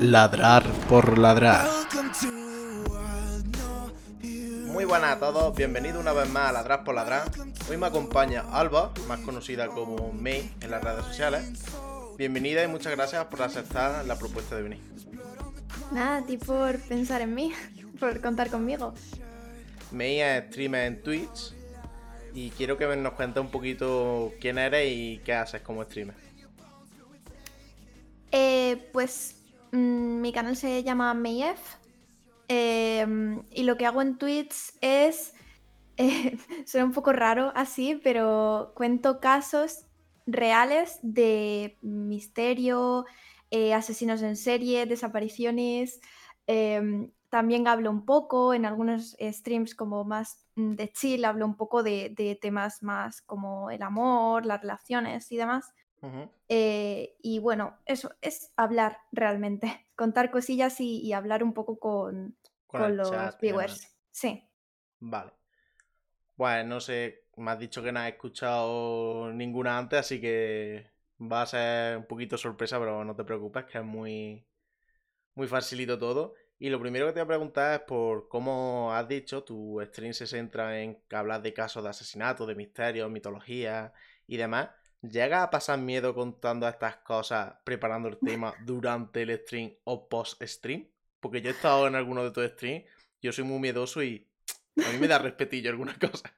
Ladrar por ladrar. Muy buenas a todos, bienvenidos una vez más a Ladrar por ladrar. Hoy me acompaña Alba, más conocida como May en las redes sociales. Bienvenida y muchas gracias por aceptar la propuesta de venir. Nada, a ti por pensar en mí, por contar conmigo. May es streamer en Twitch y quiero que nos cuentes un poquito quién eres y qué haces como streamer. Eh, pues mm, mi canal se llama Mayef em, y lo que hago en Twitch es, eh, suena un poco raro así, pero cuento casos reales de misterio, eh, asesinos en serie, desapariciones. Em, también hablo un poco en algunos streams como más mm, de chill, hablo un poco de, temas más como el amor, las relaciones y demás. Eh, y bueno, eso es hablar realmente, contar cosillas y, hablar un poco con, los viewers. Sí. Vale. Bueno, no sé, me has dicho que no has escuchado ninguna antes, así que va a ser un poquito sorpresa, pero no te preocupes, que es muy, muy facilito todo. Y lo primero que te voy a preguntar es por cómo has dicho, tu stream se centra en hablar de casos de asesinato, de misterios, mitología y demás. ¿Llega a pasar miedo contando estas cosas, preparando el tema durante el stream o post-stream? Porque yo he estado en alguno de tus streams, yo soy muy miedoso y a mí me da respetillo alguna cosa.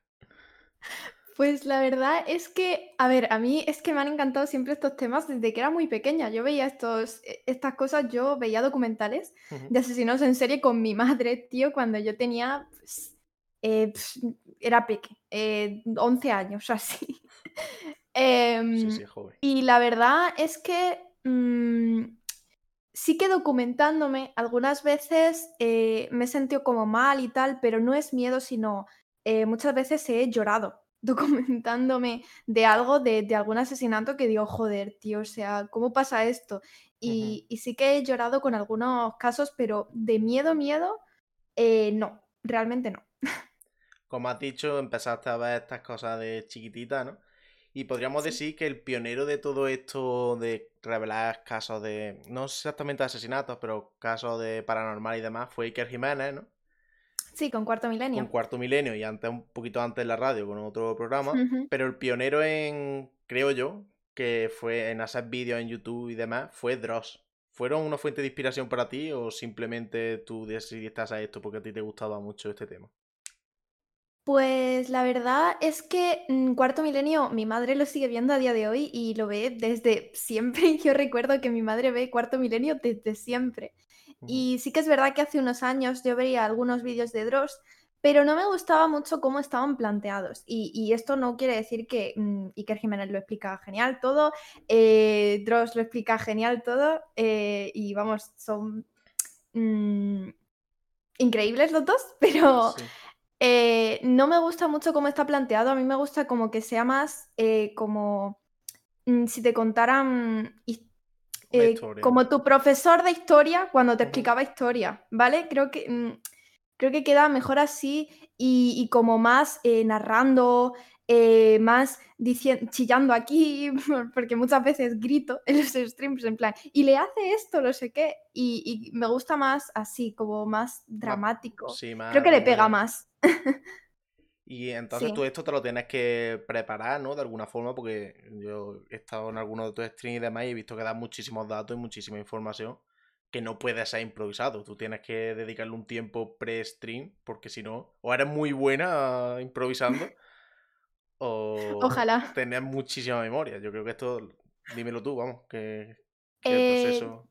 Pues la verdad es que, a ver, a mí es que me han encantado siempre estos temas desde que era muy pequeña. Yo veía estos, e, estas cosas, yo veía documentales de asesinos en serie con mi madre, tío, cuando yo tenía, pues, eh, era peque, 11 eh. Em, y la verdad es que mm, sí que documentándome, algunas veces eh, me he sentido como mal y tal, pero no es miedo, sino muchas veces he llorado documentándome de algo, de, algún asesinato que digo, joder, tío, o sea, ¿cómo pasa esto? Y, sí que he llorado con algunos casos, pero de miedo, miedo, eh, no, realmente no. Como has dicho, empezaste a ver estas cosas de chiquitita, ¿no? Y podríamos decir que el pionero de todo esto de revelar casos de, no exactamente asesinatos, pero casos de paranormal y demás, fue Iker Jiménez, ¿no? Sí, con Cuarto Milenio. Con Cuarto Milenio y antes un poquito antes en la radio con otro programa. Pero el pionero en, creo yo, que fue en hacer vídeos en YouTube y demás, fue Dross. ¿Fueron una fuente de inspiración para ti o simplemente tú decidiste hacer esto porque a ti te gustaba mucho este tema? Pues la verdad es que Cuarto Milenio, mi madre lo sigue viendo a día de hoy y lo ve desde siempre. Yo recuerdo que mi madre ve Cuarto Milenio desde siempre. Y sí que es verdad que hace unos años yo veía algunos vídeos de Dross, pero no me gustaba mucho cómo estaban planteados. Y, esto no quiere decir que mm, Iker Jiménez lo explica genial todo, eh, Dross lo explica genial todo, eh, y vamos, son mm, increíbles los dos, pero eh, no me gusta mucho cómo está planteado. A mí me gusta como que sea más como mm, si te contaran eh, como tu profesor de historia cuando te explicaba historia, ¿vale? Creo que, mm, creo que queda mejor así y, como más eh, narrando, eh, más chillando aquí, porque muchas veces grito en los streams en plan, y le hace esto, no sé qué, y, me gusta más así, como más dramático. Creo que le pega más. Y entonces tú esto te lo tienes que preparar, ¿no? De alguna forma, porque yo he estado en algunos de tus streams y demás y he visto que das muchísimos datos y muchísima información que no puede ser improvisado. Tú tienes que dedicarle un tiempo pre-stream, porque si no, o eres muy buena improvisando, o Ojalá. tener muchísima memoria. Yo creo que esto, dímelo tú, vamos, que, eh, proceso...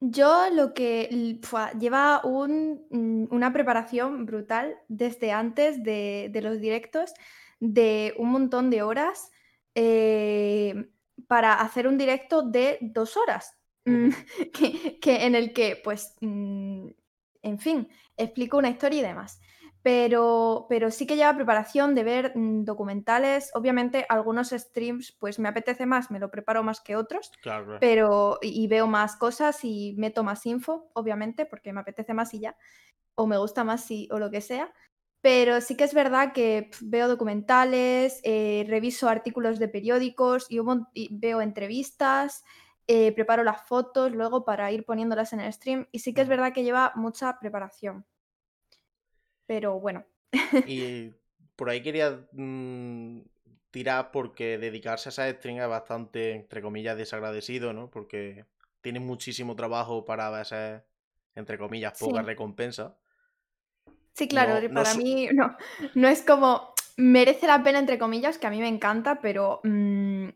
Yo lo que lleva mm, una preparación brutal desde antes de, los directos, de un montón de horas, eh, para hacer un directo de dos horas, mm, que, en el que, pues, mm, en fin, explico una historia y demás. Pero, pero sí que lleva preparación de ver mm, documentales. Obviamente, algunos streams, pues me apetece más, me lo preparo más que otros. Claro. Pero, y veo más cosas y meto más info, obviamente, porque me apetece más y ya. O me gusta más y, o lo que sea. Pero sí que es verdad que veo documentales, eh, reviso artículos de periódicos y, veo entrevistas. eh, preparo las fotos luego para ir poniéndolas en el stream y sí que es verdad que lleva mucha preparación. Pero bueno. y por ahí quería mm, tirar porque dedicarse a esa stream es bastante, entre comillas, desagradecido, ¿no? Porque tiene muchísimo trabajo para esa, entre comillas, poca recompensa. Sí, claro, para mí no, no es como merece la pena, entre comillas, que a mí me encanta, pero mm,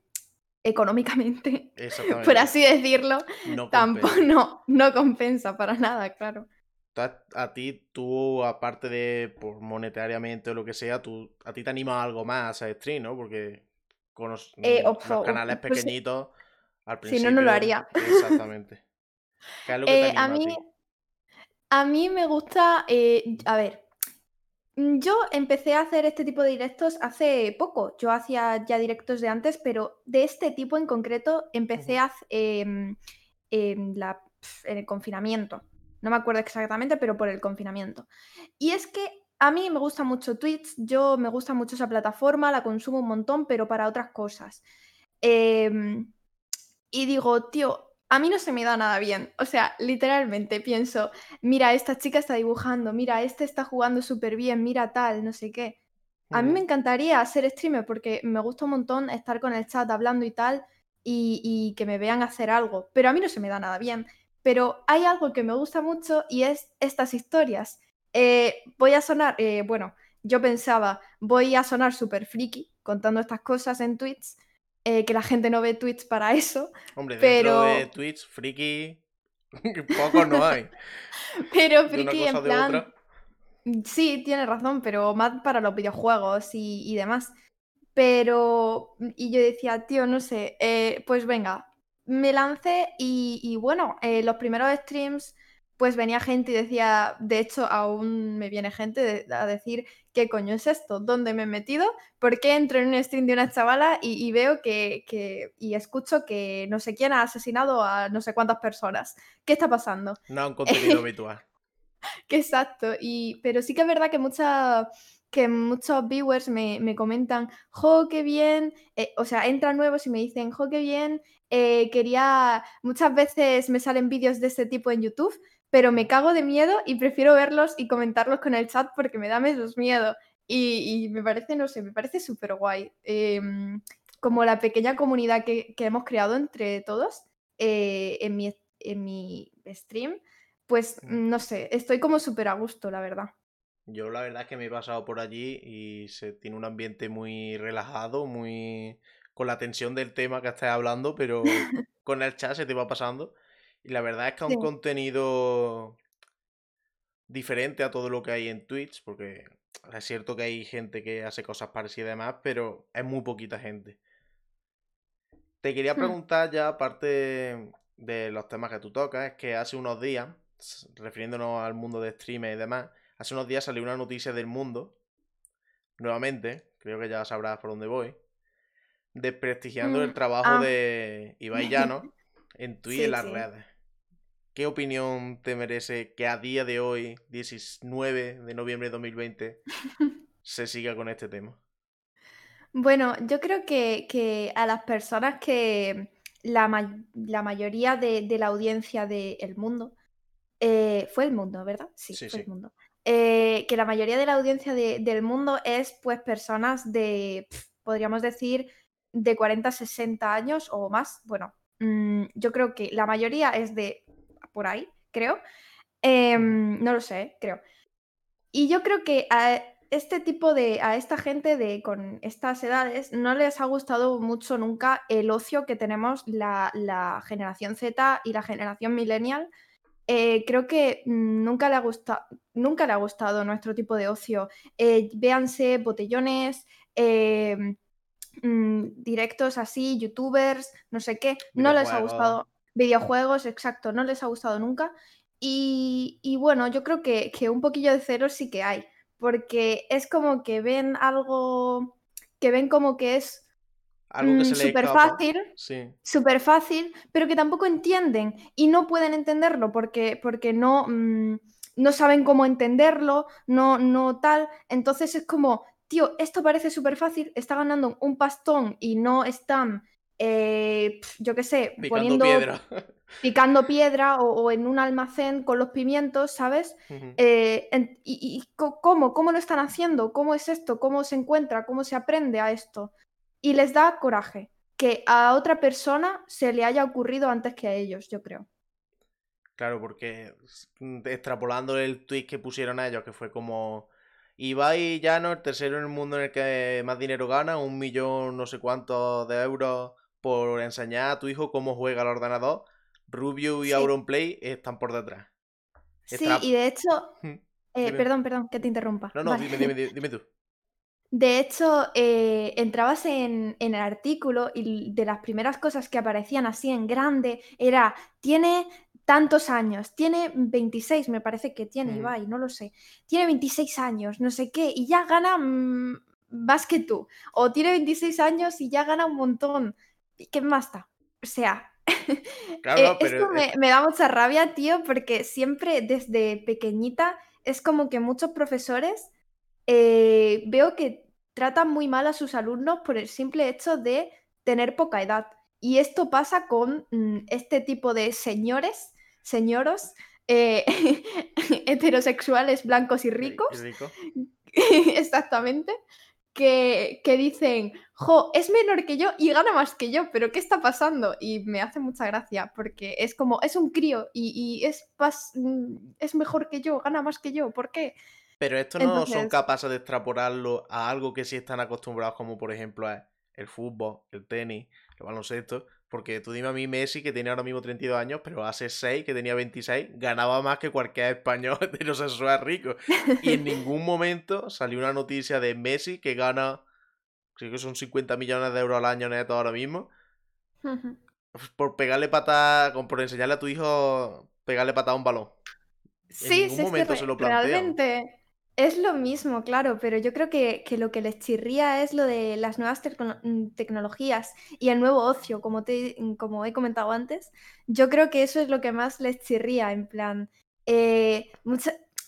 económicamente, por así decirlo, no tampoco no, no compensa para nada, claro. A, ti, tú, aparte de por monetariamente o lo que sea, tú, a ti te anima algo más a stream, ¿no? Porque con los, eh, canales pues pequeñitos, al principio... Si no, no lo haría. Exactamente. Eh, a, mí, a, mí, me gusta, eh, a ver, Mm, yo empecé a hacer este tipo de directos hace poco. Yo hacía ya directos de antes, pero de este tipo en concreto empecé a, en, la, en el confinamiento. No me acuerdo exactamente, pero por el confinamiento. Y es que a mí me gusta mucho Twitch, yo me gusta mucho esa plataforma, la consumo un montón, pero para otras cosas. Em, y digo, tío, a mí no se me da nada bien. O sea, literalmente pienso, mira, esta chica está dibujando, mira, este está jugando súper bien, mira tal, no sé qué. A mí me encantaría ser streamer porque me gusta un montón estar con el chat hablando y tal y, que me vean hacer algo, pero a mí no se me da nada bien. Pero hay algo que me gusta mucho y es estas historias. Eh, voy a sonar, eh, bueno, yo pensaba, voy a sonar súper friki contando estas cosas en tweets, eh, que la gente no ve tweets para eso. Hombre, pero... dentro de tweets, friki, poco no hay. pero friki en plan... Sí, tiene razón, pero más para los videojuegos y, demás. Pero, y yo decía, tío, no sé, eh, pues venga, me lancé y, bueno, eh, los primeros streams pues venía gente y decía, de hecho aún me viene gente a decir, ¿qué coño es esto? ¿Dónde me he metido? ¿Por qué entro en un stream de una chavala y, veo que, y escucho que no sé quién ha asesinado a no sé cuántas personas? ¿Qué está pasando? No, un contenido habitual. que exacto, y, pero sí que es verdad que mucha que muchos viewers me, comentan, jo, qué bien, eh, o sea, entran nuevos y me dicen, jo, qué bien, eh, quería, muchas veces me salen vídeos de este tipo en YouTube, pero me cago de miedo y prefiero verlos y comentarlos con el chat porque me da menos miedo. Y, me parece, no sé, me parece súper guay. Em, como la pequeña comunidad que, hemos creado entre todos eh, en, mi, en mi stream, pues mm. no sé, estoy como súper a gusto, la verdad. Yo la verdad es que me he pasado por allí y se tiene un ambiente muy relajado, muy con la tensión del tema que estás hablando, pero con el chat se te va pasando. Y la verdad es que es un contenido diferente a todo lo que hay en Twitch, porque es cierto que hay gente que hace cosas parecidas y demás, pero es muy poquita gente. Te quería hmm. preguntar ya, aparte de los temas que tú tocas, es que hace unos días, refiriéndonos al mundo de streamers y demás, hace unos días salió una noticia del mundo, nuevamente, creo que ya sabrás por dónde voy, desprestigiando el mm, trabajo ah. de Ibai Llano en Twitch y en las redes. ¿Qué opinión te merece que a día de hoy, 19 de noviembre de 2020, se siga con este tema? Bueno, yo creo que, a las personas que la, mayoría de, la audiencia del mundo, eh, fue el mundo, ¿verdad? Sí, fue el mundo. Eh, que la mayoría de la audiencia del mundo es pues personas de, podríamos decir, de 40 a 60 años o más. Bueno, mm, yo creo que la mayoría es de por ahí, creo. Em, no lo sé, creo. Y yo creo que a este tipo de, a esta gente de con estas edades no les ha gustado mucho nunca el ocio que tenemos la, generación Z y la generación millennial. Eh, creo que nunca le, ha gustado, nunca le ha gustado nuestro tipo de ocio. Eh, véanse botellones, em, mm, directos así, youtubers, no sé qué. No les ha gustado. Videojuegos, exacto, no les ha gustado nunca. Y, bueno, yo creo que, un poquillo de cero sí que hay, porque es como que ven algo, que ven como que es algo súper mm, fácil, súper fácil, pero que tampoco entienden y no pueden entenderlo porque, porque no, mm, no saben cómo entenderlo, no, no tal. Entonces es como, tío, esto parece súper fácil, está ganando un pastón y no están eh, yo qué sé, Picando poniendo, piedra. picando piedra o, en un almacén con los pimientos, ¿sabes? Eh, y, cómo? ¿Cómo lo están haciendo? ¿Cómo es esto? ¿Cómo se encuentra? ¿Cómo se aprende a esto? Y les da coraje que a otra persona se le haya ocurrido antes que a ellos, yo creo. Claro, porque extrapolando el tweet que pusieron a ellos, que fue como Ibai Llano, el tercero en el mundo en el que más dinero gana, un millón no sé cuántos de euros por enseñar a tu hijo cómo juega el ordenador. Rubio y Auronplay están por detrás. Sí, y de hecho... Eh, perdón, perdón, que te interrumpa. No, no, dime, dime, dime tú. De hecho, eh, entrabas en, el artículo y de las primeras cosas que aparecían así en grande era, tiene tantos años, tiene 26, me parece que tiene mm. Ibai, no lo sé, tiene 26 años, no sé qué, y ya gana mm, más que tú, o tiene 26 años y ya gana un montón, ¿qué más da? O sea, eh, esto me, me da mucha rabia, tío, porque siempre desde pequeñita es como que muchos profesores eh, veo que tratan muy mal a sus alumnos por el simple hecho de tener poca edad. Y esto pasa con mm, este tipo de señores, señoros, eh, heterosexuales, blancos y ricos. Exactamente. Que, dicen, jo, es menor que yo y gana más que yo, pero ¿qué está pasando? Y me hace mucha gracia porque es como, es un crío y, es, mm, es mejor que yo, gana más que yo, ¿por qué? Pero estos no son capaces de extrapolarlo a algo que sí están acostumbrados, como por ejemplo el fútbol, el tenis, el baloncesto. Porque tú dime a mí, Messi, que tiene ahora mismo 32 años, pero hace 6, que tenía 26, ganaba más que cualquier español heterosexual rico. Y en ningún momento salió una noticia de Messi que gana, creo que son 50 millones de euros al año neto ahora mismo. Por pegarle patada, por enseñarle a tu hijo pegarle patada a un balón. Sí, en ningún momento se lo Realmente es lo mismo, claro, pero yo creo que, lo que les chirría es lo de las nuevas mm, tecnologías y el nuevo ocio, como, te, mm, como he comentado antes. Yo creo que eso es lo que más les chirría, en plan, eh,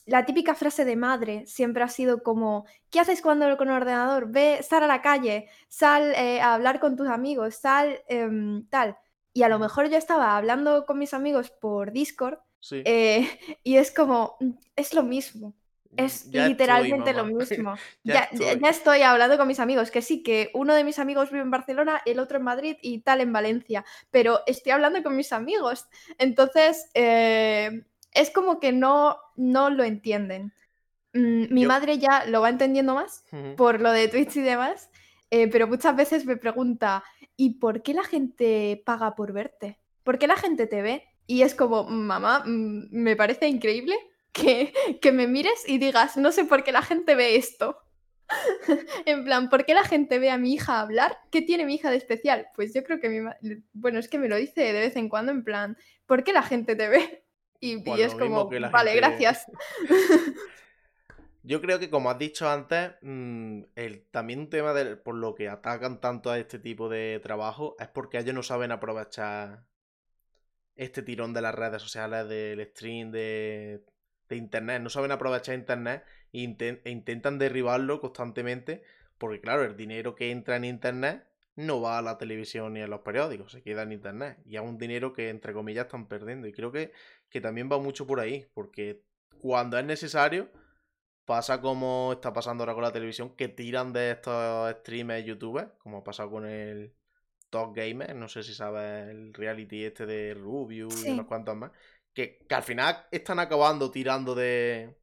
la típica frase de madre siempre ha sido como, ¿qué haces cuando con el ordenador? Ve, sal a la calle, sal eh, a hablar con tus amigos, sal em, tal. Y a lo mejor yo estaba hablando con mis amigos por Discord eh, y es como, mm, es lo mismo. Es literalmente lo mismo. ya, estoy. hablando con mis amigos, que sí, que uno de mis amigos vive en Barcelona, el otro en Madrid y tal en Valencia, pero estoy hablando con mis amigos. Entonces, eh, es como que no, no lo entienden. Mm, mi madre ya lo va entendiendo más por lo de Twitch y demás, eh, pero muchas veces me pregunta, ¿y por qué la gente paga por verte? ¿Por qué la gente te ve? Y es como, mamá, mm, me parece increíble que, que me mires y digas, no sé por qué la gente ve esto. en plan, ¿por qué la gente ve a mi hija hablar? ¿Qué tiene mi hija de especial? Pues yo creo que mi bueno, es que me lo dice de vez en cuando en plan, ¿por qué la gente te ve? Y, es como, vale, gracias. Yo creo que como has dicho antes, mm, el, también un tema de, por lo que atacan tanto a este tipo de trabajo es porque ellos no saben aprovechar este tirón de las redes sociales, del stream, de de Internet, no saben aprovechar Internet e, intentan derribarlo constantemente, porque claro, el dinero que entra en Internet no va a la televisión ni a los periódicos, se queda en Internet. Y es un dinero que, entre comillas, están perdiendo. Y creo que, que también va mucho por ahí, porque cuando es necesario, pasa como está pasando ahora con la televisión, que tiran de estos streamers youtubers, como ha pasado con el Top Gamer, no sé si sabes el reality este de Rubio y unos cuantos más, que, al final están acabando tirando de,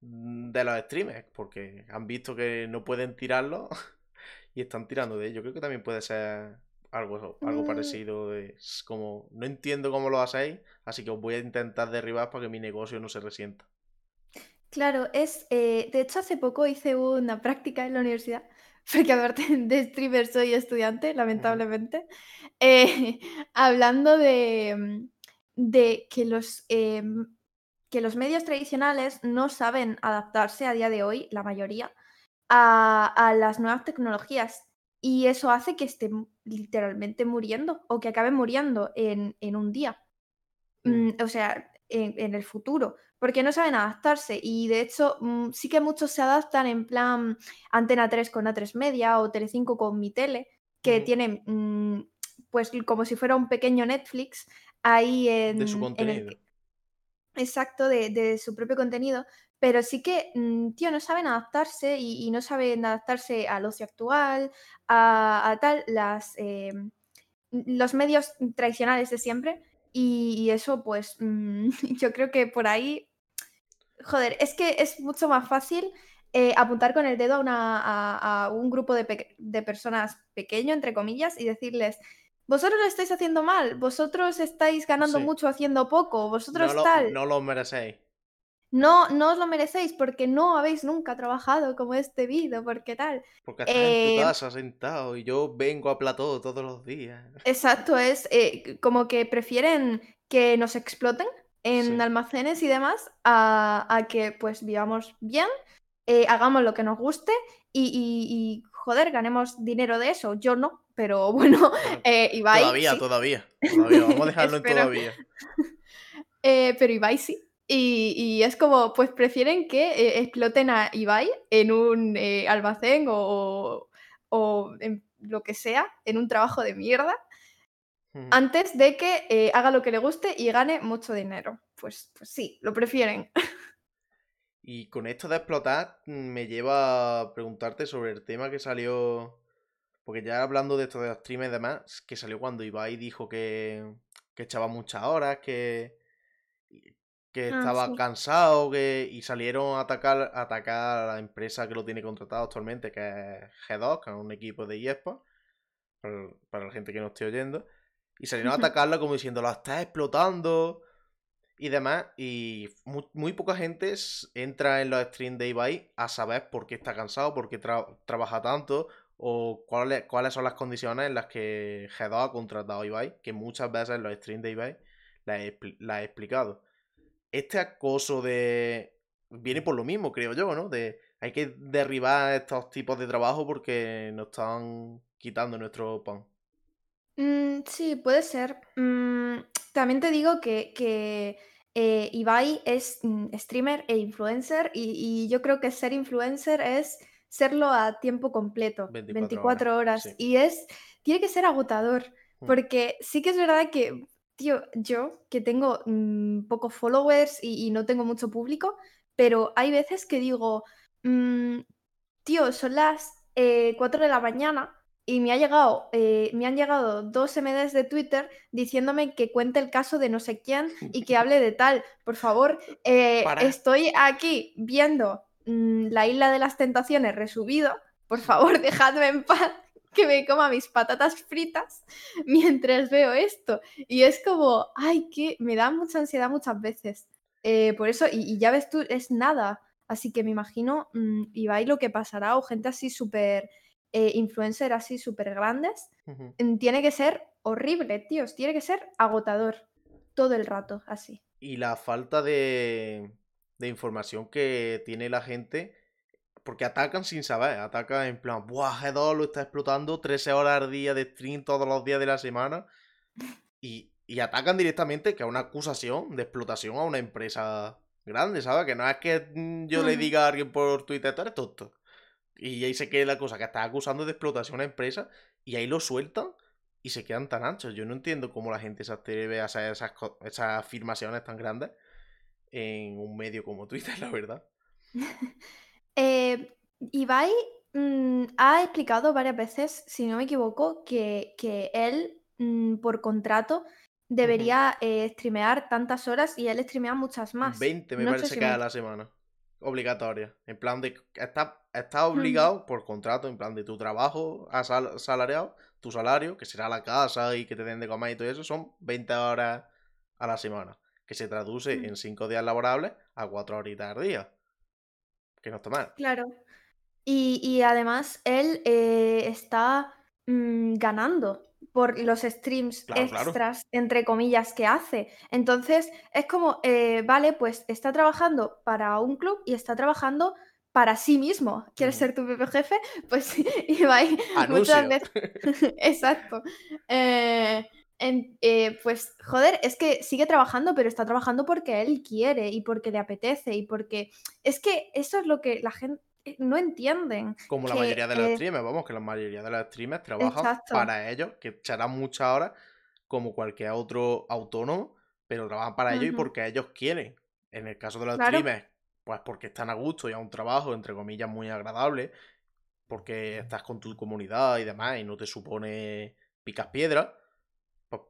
de los streamers, porque han visto que no pueden tirarlo y están tirando de ello. Creo que también puede ser algo, algo mm. parecido. Es como, no entiendo cómo lo hacéis, así que os voy a intentar derribar para que mi negocio no se resienta. Claro, es. Eh, de hecho, hace poco hice una práctica en la universidad, porque aparte de streamer soy estudiante, lamentablemente, eh, hablando de mm, de que los, em, que los medios tradicionales no saben adaptarse a día de hoy, la mayoría, a, las nuevas tecnologías. Y eso hace que estén literalmente muriendo o que acaben muriendo en, un día. Mm. Mm, o sea, en, el futuro. Porque no saben adaptarse. Y de hecho, mm, sí que muchos se adaptan en plan Antena 3 con A3 Media o Telecinco con Mi Tele que Ujú. tiene, mm, pues como si fuera un pequeño Netflix ahí De su en, en el contenido. exacto, de, de su propio contenido, pero sí que, mm, tío, no saben adaptarse y, y no saben adaptarse al ocio actual, a, a tal, las, eh, los medios tradicionales de siempre, y, y eso, pues, mm, yo creo que por ahí Joder, es que es mucho más fácil eh, apuntar con el dedo a, una, a, a un grupo de, pe- de personas pequeño, entre comillas, y decirles, vosotros lo estáis haciendo mal, vosotros estáis ganando Sí. mucho haciendo poco, No vosotros lo, tal. no lo merecéis. No, no os lo merecéis porque no habéis nunca trabajado como es debido, porque tal. Porque estás en tu Eh, casa sentado y yo vengo a plató todos los días. Exacto, es eh, como que prefieren que nos exploten en Sí. almacenes y demás a, a que pues vivamos bien, eh, hagamos lo que nos guste y, y- y, joder, ganemos dinero de eso. Yo no, pero bueno, eh, Ibai todavía, sí. todavía. Todavía. Vamos a dejarlo en todavía. Eh, pero Ibai sí. Y, y es como, pues prefieren que eh, exploten a Ibai en un almacén o, o en lo que sea, en un trabajo de mierda, antes de que haga lo que le guste y gane mucho dinero. Pues, pues sí, lo prefieren. Y con esto de explotar, mm, me lleva a preguntarte sobre el tema que salió. Porque ya hablando de esto de los streams y demás, que salió cuando Ibai dijo que, que echaba muchas horas, que, que Ah, estaba sí. cansado, que, y salieron a atacar, a atacar a la empresa que lo tiene contratado actualmente, que es G2, que es un equipo de eSports, para, para la gente que no esté oyendo. Y salieron a atacarla como diciendo, la estás explotando y demás. Y muy, poca gente entra en los streams de Ibai a saber por qué está cansado, por qué tra- trabaja tanto o cuáles, cuáles son las condiciones en las que G2 ha contratado a Ibai, que muchas veces en los streams de Ibai las he explicado. Este acoso de... viene por lo mismo, creo yo, ¿no? De hay que derribar estos tipos de trabajo porque nos están quitando nuestro pan. Mm, sí, puede ser. Mm, también te digo que, que eh, Ibai es mm, streamer e influencer y, y yo creo que ser influencer es serlo a tiempo completo, 24 24 horas. sí. Y es, tiene que ser agotador, Mm. porque sí que es verdad que, tío, yo que tengo mm, pocos followers y, y no tengo mucho público, pero hay veces que digo, mm, tío, son las eh, 4 de la mañana y me, ha llegado, eh, me han llegado dos MDs de Twitter diciéndome que cuente el caso de no sé quién y que hable de tal. Por favor, eh, estoy aquí viendo mm, La Isla de las Tentaciones resubido. Por favor, dejadme en paz que me coma mis patatas fritas mientras veo esto. Y es como, ay, que me da mucha ansiedad muchas veces. Eh, por eso, y, y ya ves tú, es nada. Así que me imagino, mm, Ibai, lo que pasará, o gente así súper eh, influencer, así súper grandes, mm, tiene que ser horrible, tíos, tiene que ser agotador todo el rato, así. Y la falta de, de información que tiene la gente, porque atacan sin saber, atacan en plan, ¡buah! G2 lo está explotando 13 horas al día de stream todos los días de la semana. Y, y atacan directamente, que es una acusación de explotación a una empresa grande, ¿sabes? Que no es que mm, yo le diga a alguien por Twitter, tú eres tonto. Y ahí se queda la cosa, que está acusando de explotación a una empresa y ahí lo sueltan y se quedan tan anchos. Yo no entiendo cómo la gente se atreve a hacer esas, esas afirmaciones tan grandes en un medio como Twitter, la verdad. Eh, Ibai mm, ha explicado varias veces, si no me equivoco, que, que él, mm, por contrato, debería eh, streamear tantas horas y él streamea muchas más. 20 me No parece si que me- a la semana. Obligatoria. En plan de. Está, está Ujú. obligado por contrato, en plan de tu trabajo asal- asalariado, tu salario, que será la casa y que te den de comer y todo eso, son 20 horas a la semana. Que se traduce Mm. en 5 días laborables a 4 horitas al día. Que no está mal. Claro. Y, y además él eh, está mm, ganando por los streams Claro, claro. extras, entre comillas, que hace. Entonces es como, eh, vale, pues está trabajando para un club y está trabajando para sí mismo. ¿Quieres ser tu propio jefe? Pues Ibai muchas veces... Exacto. Eh, en- eh, pues joder, es que sigue trabajando, pero está trabajando porque él quiere y porque le apetece y porque es que eso es lo que la gente, no entienden. Como la mayoría de los streamers, vamos, que la mayoría de los streamers trabajan para ellos, que echarán muchas horas como cualquier otro autónomo, pero trabajan para ellos y porque ellos quieren. En el caso de los streamers, pues porque están a gusto y a un trabajo, entre comillas, muy agradable, porque estás con tu comunidad y demás y no te supone picas piedras, pues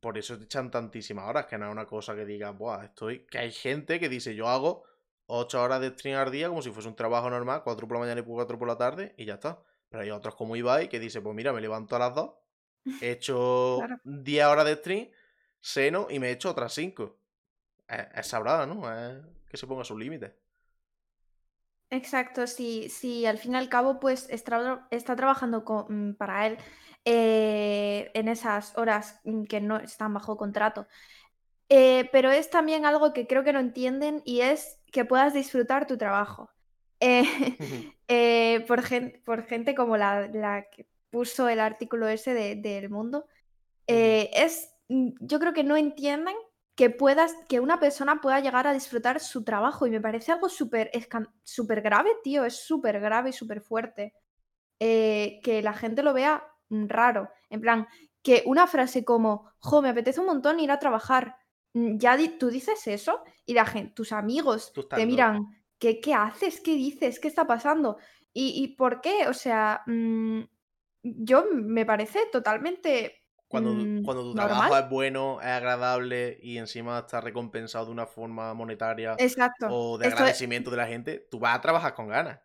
por eso te echan tantísimas horas, que no es una cosa que digas, Buah, estoy. Que hay gente que dice, yo hago 8 horas de stream al día como si fuese un trabajo normal, 4 por la mañana y 4 por la tarde, y ya está. Pero hay otros como Ibai que dice, pues mira, me levanto a las 2, he hecho 10 horas de stream, seno y me he hecho otras 5. Es, es sabrada, ¿no? Es que se ponga sus límites. Exacto, sí, sí, al fin y al cabo, pues está, está trabajando con, mm, para él eh, en esas horas mm, que no están bajo contrato. Eh, pero es también algo que creo que no entienden y es que puedas disfrutar tu trabajo. Eh, por, por, gente como la, la, que puso el artículo ese de, del mundo, es, mm, yo creo que no entienden que puedas, que una persona pueda llegar a disfrutar su trabajo. Y me parece algo súper súper grave, tío. Es súper grave y súper fuerte. Eh, que la gente lo vea raro. En plan, que una frase como, jo, me apetece un montón ir a trabajar. Mm, ya tú dices eso y la gente, tus amigos te miran, ¿qué, ¿qué, haces? ¿Qué dices? ¿Qué está pasando? ¿Y, por qué? O sea, mm, yo me parece totalmente cuando, mm, cuando tu trabajo es bueno, es agradable y encima está recompensado de una forma monetaria o de agradecimiento de la gente, tú vas a trabajar con ganas.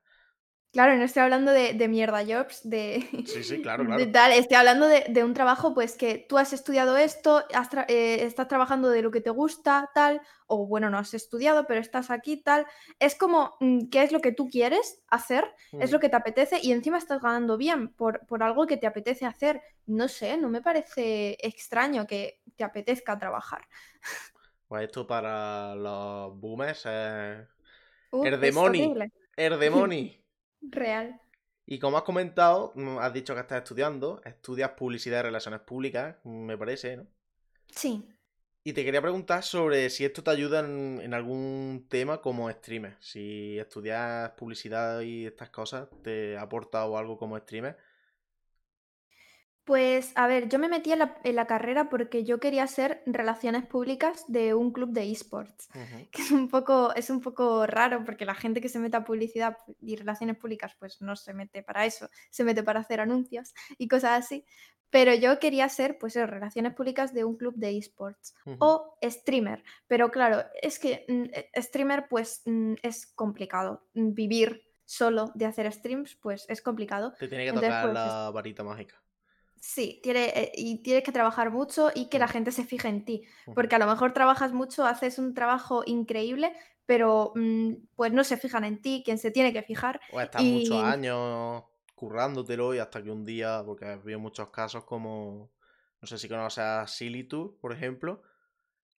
Claro, no estoy hablando de, mierda jobs, de, sí, sí, claro, claro. tal, estoy hablando de, un trabajo pues que tú has estudiado esto, eh, estás trabajando de lo que te gusta, tal, o bueno, no has estudiado, pero estás aquí, tal. Es como, mm, ¿qué es lo que tú quieres hacer? Es lo que te apetece y encima estás ganando bien por, por algo que te apetece hacer. No sé, no me parece extraño que te apetezca trabajar. Pues esto para los boomers es... Uh, Erdemoni. Erdemoni. Real. Y como has comentado, mm, has dicho que estás estudiando, estudias publicidad y relaciones públicas, me parece, ¿no? Sí. Y te quería preguntar sobre si esto te ayuda en, algún tema como streamer. Si estudias publicidad y estas cosas, ¿te ha aportado algo como streamer? Pues a ver, yo me metí en la, carrera porque yo quería hacer relaciones públicas de un club de esports, que es un, poco, es un poco raro porque la gente que se mete a publicidad y relaciones públicas pues no se mete para eso, se mete para hacer anuncios y cosas así. Pero yo quería ser pues relaciones públicas de un club de esports o streamer. Pero claro, es que mm, eh, streamer pues mm, es complicado. Vivir solo de hacer streams pues es complicado. Te tiene que tocar pues, la varita mágica. Sí, tiene, eh, y tienes que trabajar mucho y que la gente se fije en ti. Porque a lo mejor trabajas mucho, haces un trabajo increíble, pero mm, pues no se fijan en ti, quien se tiene que fijar. O estás muchos años currándotelo y hasta que un día, porque he visto muchos casos como, no sé si conoces a Silitude, por ejemplo,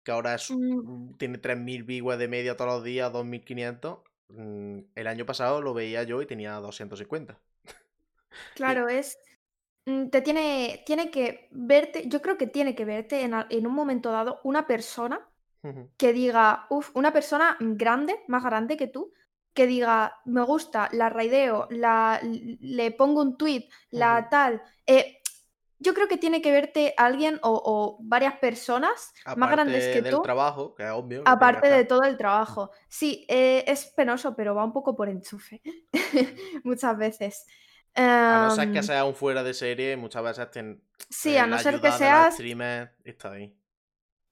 que ahora es, mm. tiene 3.000 viewers de media todos los días, 2.500. Mm, el año pasado lo veía yo y tenía 250. Claro, es Mm, te tiene, tiene que verte, yo creo que tiene que verte en, un momento dado una persona que diga, uff, una persona grande, más grande que tú, que diga, me gusta, la raideo, la, le pongo un tweet, la tal. Eh, yo creo que tiene que verte alguien o, varias personas más grandes que del trabajo, que es obvio. Aparte de todo el trabajo. Sí, eh, es penoso, pero va un poco por enchufe. Muchas veces. A no ser que em, seas un fuera de serie, muchas veces ten, Sí, a no ser que seas. está ahí.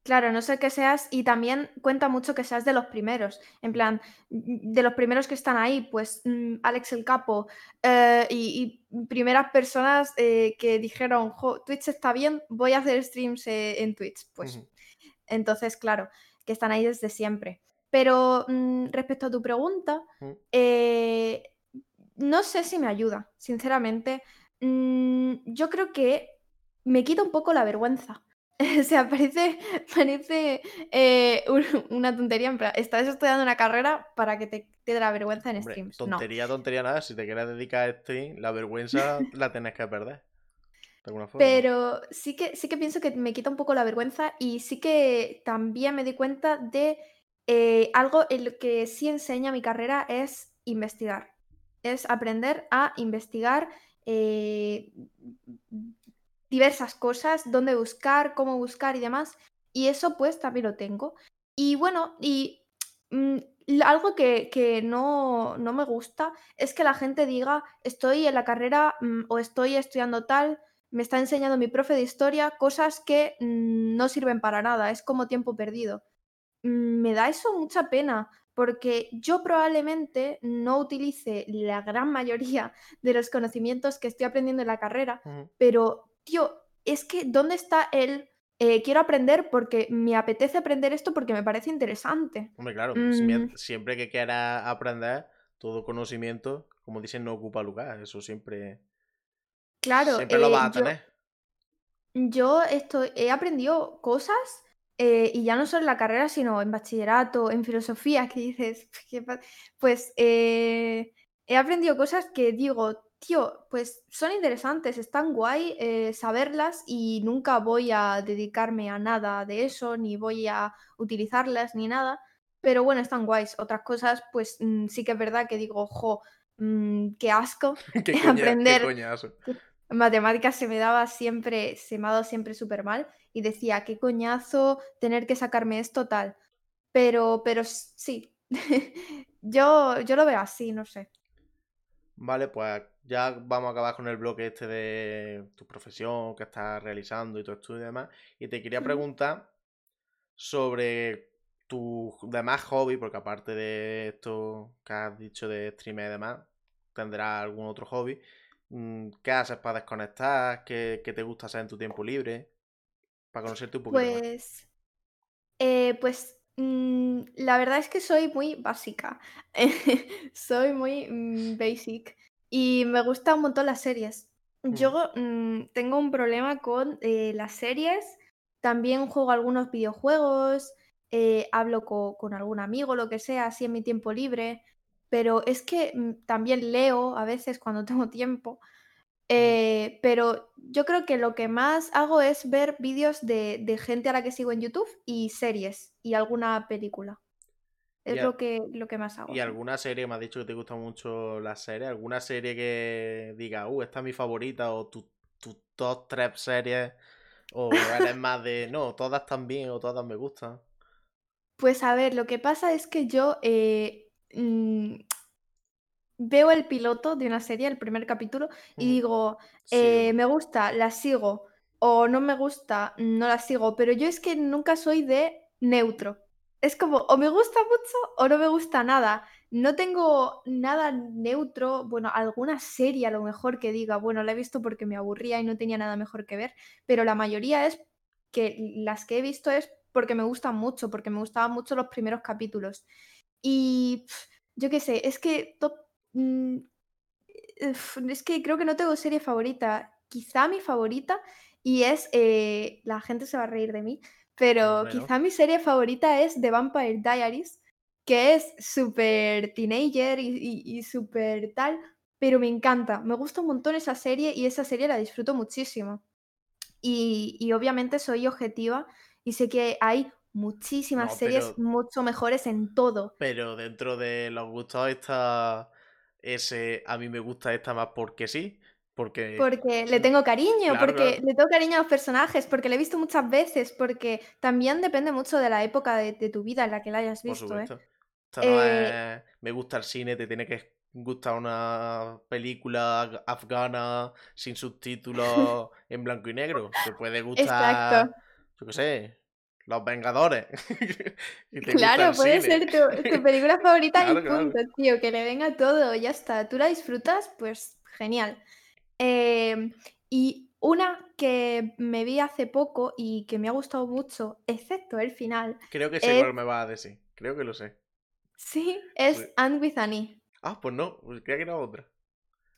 Claro, a no ser que seas. Y también cuenta mucho que seas de los primeros. En plan, de los primeros que están ahí, pues mm, Alex el Capo eh, y, primeras personas eh, que dijeron, Twitch está bien, voy a hacer streams eh, en Twitch. Pues entonces, claro, que están ahí desde siempre. Pero mm, respecto a tu pregunta, no sé si me ayuda, sinceramente. Mm, yo creo que me quita un poco la vergüenza. o sea, parece, parece eh, una tontería. estás estudiando una carrera para que te, dé la vergüenza en streams. Tontería, tontería nada. Si te quieres dedicar a stream, la vergüenza la tienes que perder. Pero sí que, sí que pienso que me quita un poco la vergüenza y sí que también me di cuenta de eh, algo en lo que sí enseña mi carrera es investigar. Es aprender a investigar eh, diversas cosas, dónde buscar, cómo buscar y demás. Y eso pues también lo tengo. Y bueno, y mm, algo que, no, no, me gusta es que la gente diga, estoy en la carrera mm, o estoy estudiando tal, me está enseñando mi profe de historia cosas que mm, no sirven para nada, es como tiempo perdido. me da eso mucha pena, porque yo probablemente no utilice la gran mayoría de los conocimientos que estoy aprendiendo en la carrera, pero, tío, es que ¿dónde está el eh, quiero aprender porque me apetece aprender esto porque me parece interesante? Hombre, claro, mm. siempre que quieras aprender, todo conocimiento, como dicen, no ocupa lugar, eso siempre... Claro, siempre lo vas a tener. Yo, estoy, he aprendido cosas eh, y ya no solo en la carrera, sino en bachillerato, en filosofía, que dices, pues eh, he aprendido cosas que digo, tío, pues son interesantes, están guay eh, saberlas y nunca voy a dedicarme a nada de eso, ni voy a utilizarlas, ni nada. Pero bueno, están guays. Otras cosas, pues mm, sí que es verdad que digo, jo, mm, qué asco ¿Qué aprender. Qué matemáticas se me daba siempre, se me ha dado siempre súper mal y decía, qué coñazo tener que sacarme esto tal. Pero, pero sí, yo, yo lo veo así, no sé. Vale, pues ya vamos a acabar con el bloque este de tu profesión que estás realizando y tu estudio y demás. Y te quería preguntar sobre tu demás hobby, porque aparte de esto que has dicho de streamer y demás, tendrás algún otro hobby. Mm, ¿Qué haces para desconectar? ¿Qué, te gusta hacer en tu tiempo libre? Para conocerte un poquito pues, eh, pues mm, la verdad es que soy muy básica. soy muy mm, basic. Y me gustan un montón las series. Yo tengo un problema con eh, las series. También juego algunos videojuegos. Eh, hablo con algún amigo, lo que sea, así en mi tiempo libre. Pero es que mm, también leo a veces cuando tengo tiempo. Eh, pero yo creo que lo que más hago es ver vídeos de, gente a la que sigo en YouTube y series y alguna película. Es lo, que, lo que más hago. ¿Y alguna serie, me has dicho que te gusta mucho la serie? ¿Alguna serie que diga, uh, esta es mi favorita o tus tu top tres series? ¿O eres más de, no, todas están bien o todas me gustan? Pues a ver, lo que pasa es que yo eh, Mm, veo el piloto de una serie, el primer capítulo, y digo, eh, me gusta, la sigo, o no me gusta, no la sigo, pero yo es que nunca soy de neutro. Es como, o me gusta mucho o no me gusta nada. No tengo nada neutro, bueno, alguna serie a lo mejor que diga, bueno, la he visto porque me aburría y no tenía nada mejor que ver, pero la mayoría es que las que he visto es porque me gustan mucho, porque me gustaban mucho los primeros capítulos. Y yo qué sé, es que mm, es que creo que no tengo serie favorita. Quizá mi favorita, y es, eh, la gente se va a reír de mí, pero quizá mi serie favorita es The Vampire Diaries, que es súper teenager y, y, súper tal, pero me encanta, me gusta un montón esa serie y esa serie la disfruto muchísimo. Y, y obviamente soy objetiva y sé que hay muchísimas series mucho mejores en todo. Pero dentro de los gustos está ese, a mí me gusta esta más porque sí. Porque... porque le tengo cariño, porque le tengo cariño a los personajes, porque le he visto muchas veces, porque también depende mucho de la época de, tu vida en la que la hayas visto. ¿eh? eh me gusta el cine, te tiene que gustar una película afgana sin subtítulos en blanco y negro. Te puede gustar, Exacto. yo qué sé, los Vengadores. claro, puede ser tu, película favorita y punto, tío. Que le venga todo, ya está. Tú la disfrutas, pues genial. Em, y una que me vi hace poco y que me ha gustado mucho, excepto el final. Creo que sé cuál me va a decir. Creo que lo sé. Sí, es And with Annie. Ah, pues no, pues creía que era otra.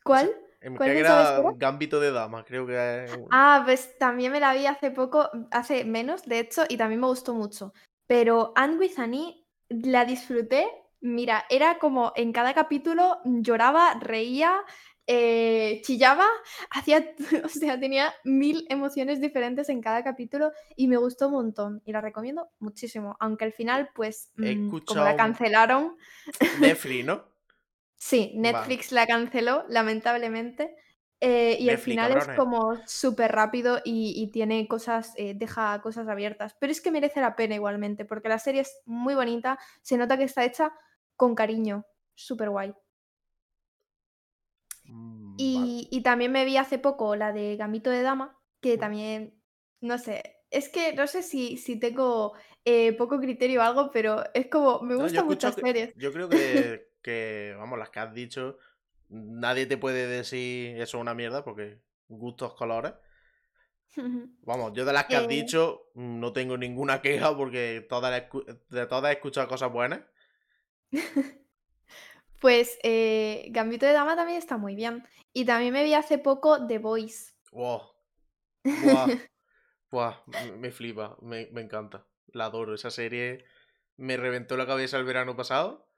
¿Cuál? ¿Cuál era Gambito de Dama, creo que Ah, pues también me la vi hace poco, hace menos, de hecho, y también me gustó mucho. Pero Anne with Annie la disfruté. Mira, era como en cada capítulo lloraba, reía, eh, chillaba, hacía, o sea, tenía mil emociones diferentes en cada capítulo y me gustó un montón. Y la recomiendo muchísimo. Aunque al final, pues, mm, como la cancelaron. Netflix, ¿no? Sí, Netflix la canceló, lamentablemente. Eh, y el final es como súper rápido y, tiene cosas, eh, deja cosas abiertas. Pero es que merece la pena igualmente, porque la serie es muy bonita, se nota que está hecha con cariño, súper guay. Mm, y, también me vi hace poco la de Gamito de Dama, que también, no sé, es que no sé si, si tengo eh, poco criterio o algo, pero es como, me gustan muchas series. Yo creo que, que, vamos, las que has dicho nadie te puede decir eso es una mierda porque gustos, colores. Vamos, yo de las que has eh. dicho no tengo ninguna queja porque todas de todas he escuchado cosas buenas. pues eh, Gambito de Dama también está muy bien. Y también me vi hace poco The Voice. Wow. me flipa, me, me encanta. La adoro. Esa serie me reventó la cabeza el verano pasado.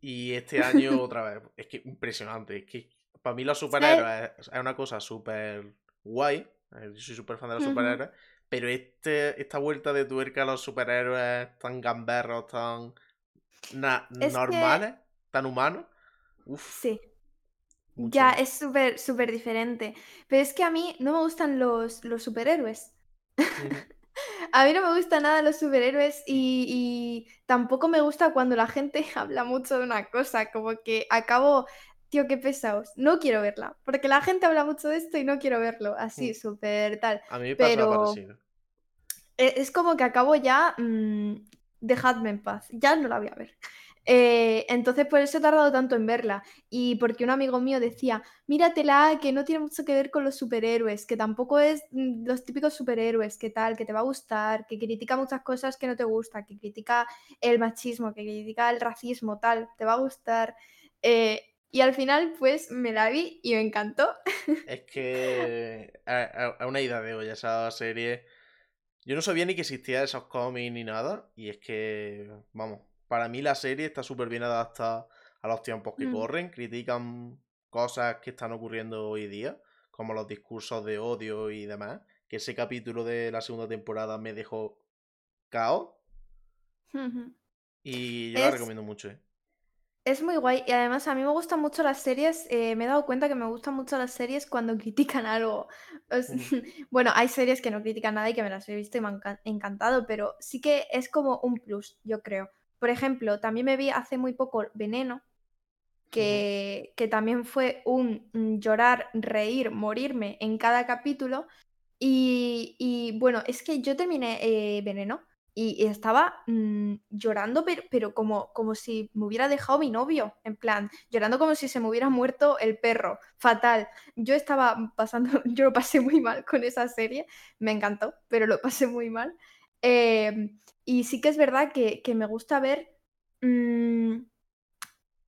Y este año otra vez. Es que impresionante. Es que para mí los superhéroes es, una cosa súper guay. Eh, yo soy súper fan de los superhéroes. Pero este, esta vuelta de tuerca a los superhéroes tan gamberros, tan normales, tan humanos. Uf. Sí. Ya, es súper, súper diferente. Pero es que a mí no me gustan los, los superhéroes. A mí no me gusta nada los superhéroes y, tampoco me gusta cuando la gente habla mucho de una cosa, como que acabo, tío, qué pesados, no quiero verla, porque la gente habla mucho de esto y no quiero verlo, así, mm. súper tal. A mí me pasa Pero e, es como que acabo ya, mm, dejadme en paz, ya no la voy a ver. Eh, entonces, por eso he tardado tanto en verla. Y porque un amigo mío decía, míratela, que no tiene mucho que ver con los superhéroes, que tampoco es mm, los típicos superhéroes, que tal, que te va a gustar, que critica muchas cosas que no te gustan, que critica el machismo, que critica el racismo, tal, te va a gustar. Eh, y al final, pues me la vi y me encantó. Es que a, una idea de hoy esa serie. Yo no sabía ni que existía esos cómics ni nada. Y es que, vamos, para mí la serie está súper bien adaptada a los tiempos que mm. corren, critican cosas que están ocurriendo hoy día, como los discursos de odio y demás, que ese capítulo de la segunda temporada me dejó caos. Y yo la recomiendo mucho. ¿eh? Es muy guay y además a mí me gustan mucho las series, eh, me he dado cuenta que me gustan mucho las series cuando critican algo. bueno, hay series que no critican nada y que me las he visto y me han encantado, pero sí que es como un plus, yo creo. Por ejemplo, también me vi hace muy poco Veneno, que, también fue un llorar, reír, morirme en cada capítulo. Y, bueno, es que yo terminé eh, Veneno y, estaba mm, llorando, pero, pero como, como si me hubiera dejado mi novio, en plan, llorando como si se me hubiera muerto el perro, fatal. Yo estaba pasando, yo lo pasé muy mal con esa serie, me encantó, pero lo pasé muy mal. Em, y sí que es verdad que, me gusta ver, mm,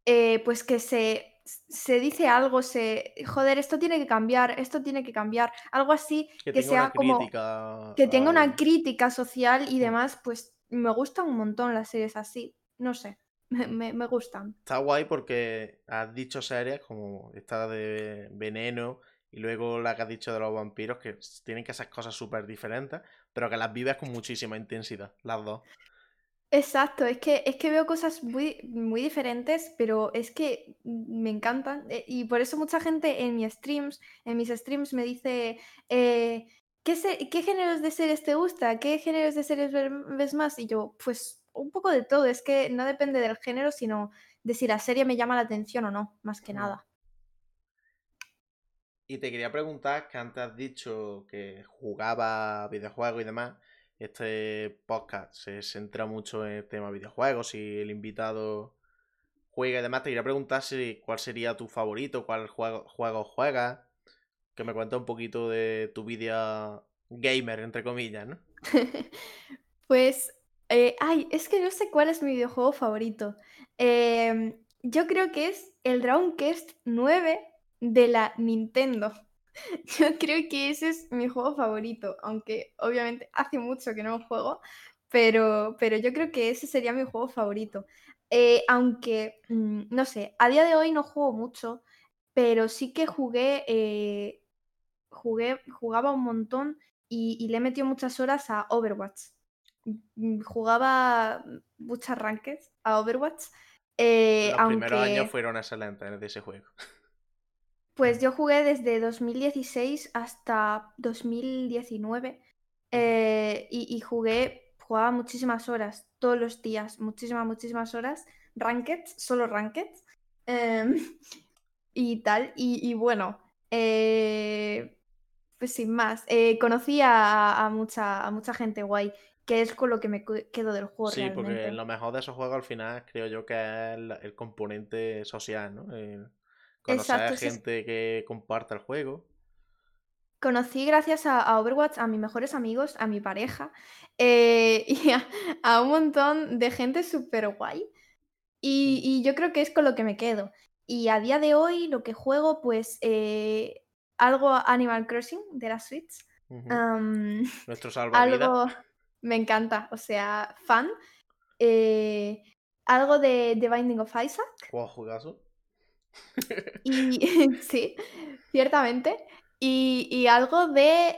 eh, pues que se, se dice algo, se, joder, esto tiene que cambiar, esto tiene que cambiar, algo así que, sea como que tenga una crítica social y demás, pues me gustan un montón las series así, no sé, me, me, gustan. Está guay porque has dicho series como esta de Veneno y luego la que has dicho de los vampiros, que tienen que ser cosas súper diferentes, pero que las vives con muchísima intensidad, las dos. Exacto, es que, es que veo cosas muy, muy diferentes, pero es que me encantan. Eh, y por eso mucha gente en mis streams, en mis streams me dice, eh, ¿qué, ¿qué géneros de series te gusta? ¿Qué géneros de series ves más? Y yo, pues un poco de todo, es que no depende del género, sino de si la serie me llama la atención o no, más que nada. Y te quería preguntar, que antes has dicho que jugaba videojuegos y demás. Este podcast se centra mucho en el tema videojuegos, si el invitado juega y demás. Te quería preguntar si cuál sería tu favorito, cuál juego, juego juegas. Que me cuentes un poquito de tu vida gamer, entre comillas, ¿no? pues, eh, ay, es que no sé cuál es mi videojuego favorito. Em, yo creo que es el Dragon Quest 9 de la Nintendo. Yo creo que ese es mi juego favorito, aunque obviamente hace mucho que no juego, pero, pero yo creo que ese sería mi juego favorito. Eh, aunque, mm, no sé, a día de hoy no juego mucho, pero sí que jugué, eh, jugué jugaba un montón y, le he metido muchas horas a Overwatch. Mm, jugaba muchas rankings a Overwatch Eh, Los primeros años fueron excelentes de ese juego. pues yo jugué desde 2016 hasta 2019 eh, y, y jugué, jugaba muchísimas horas, todos los días, muchísimas, muchísimas horas. Rankeds, solo Rankeds. em, y tal. Y, y bueno, eh, pues sin más. eh, conocí a, a mucha, a mucha gente guay, que es con lo que me quedo del juego Sí, porque lo mejor de esos juegos al final creo yo que es el, el componente social, ¿no? El conocer Exacto, es- gente que comparte el juego. Conocí gracias a, a Overwatch a mis mejores amigos, a mi pareja eh, y a, a un montón de gente súper guay. Y, Mm. y yo creo que es con lo que me quedo. Y a día de hoy lo que juego, pues eh, algo Animal Crossing de la Switch. Nuestro salvavidas. algo me encanta, o sea, fan. eh, algo de The Binding of Isaac. Juego juegazo. Y sí, ciertamente. Y, y algo de,